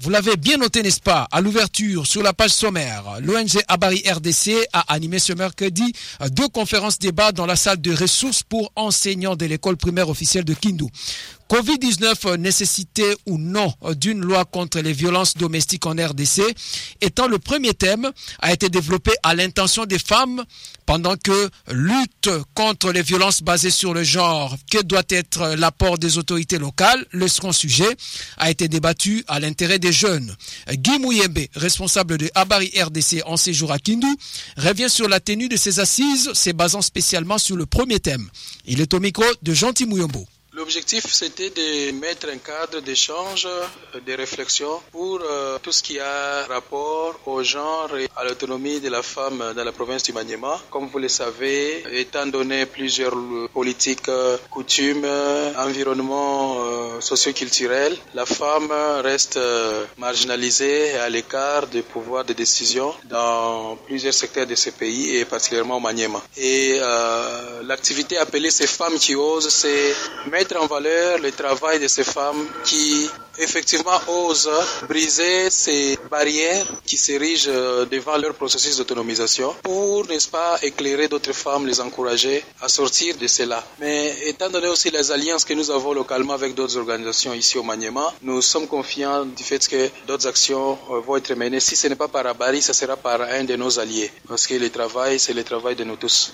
Vous l'avez bien noté, n'est-ce pas, à l'ouverture sur la page sommaire, l'ONG Abari RDC a animé ce mercredi deux conférences débats dans la salle de ressources pour enseignants de l'école primaire officielle de Kindu. Covid-19 nécessité ou non d'une loi contre les violences domestiques en RDC étant le premier thème a été développé à l'intention des femmes pendant que lutte contre les violences basées sur le genre, que doit être l'apport des autorités locales, le second sujet a été débattu à l'intérêt des jeunes. Guy Mouyembe, responsable de Abari RDC en séjour à Kindu, revient sur la tenue de ces assises, se basant spécialement sur le premier thème. Il est au micro de Gentil Mouyombo. L'objectif, c'était de mettre un cadre d'échange, de réflexion pour euh, tout ce qui a rapport au genre et à l'autonomie de la femme dans la province du Maniema. Comme vous le savez, étant donné plusieurs politiques, coutumes, environnements euh, socioculturels, la femme reste euh, marginalisée et à l'écart du pouvoir de décision dans plusieurs secteurs de ce pays et particulièrement au Maniema. Et l'activité appelée ces femmes qui osent, c'est mettre mettre en valeur le travail de ces femmes qui effectivement osent briser ces barrières qui s'érigent devant leur processus d'autonomisation pour, n'est-ce pas, éclairer d'autres femmes, les encourager à sortir de cela. Mais étant donné aussi les alliances que nous avons localement avec d'autres organisations ici au Maniema, nous sommes confiants du fait que d'autres actions vont être menées. Si ce n'est pas par Abari, ce sera par un de nos alliés. Parce que le travail, c'est le travail de nous tous.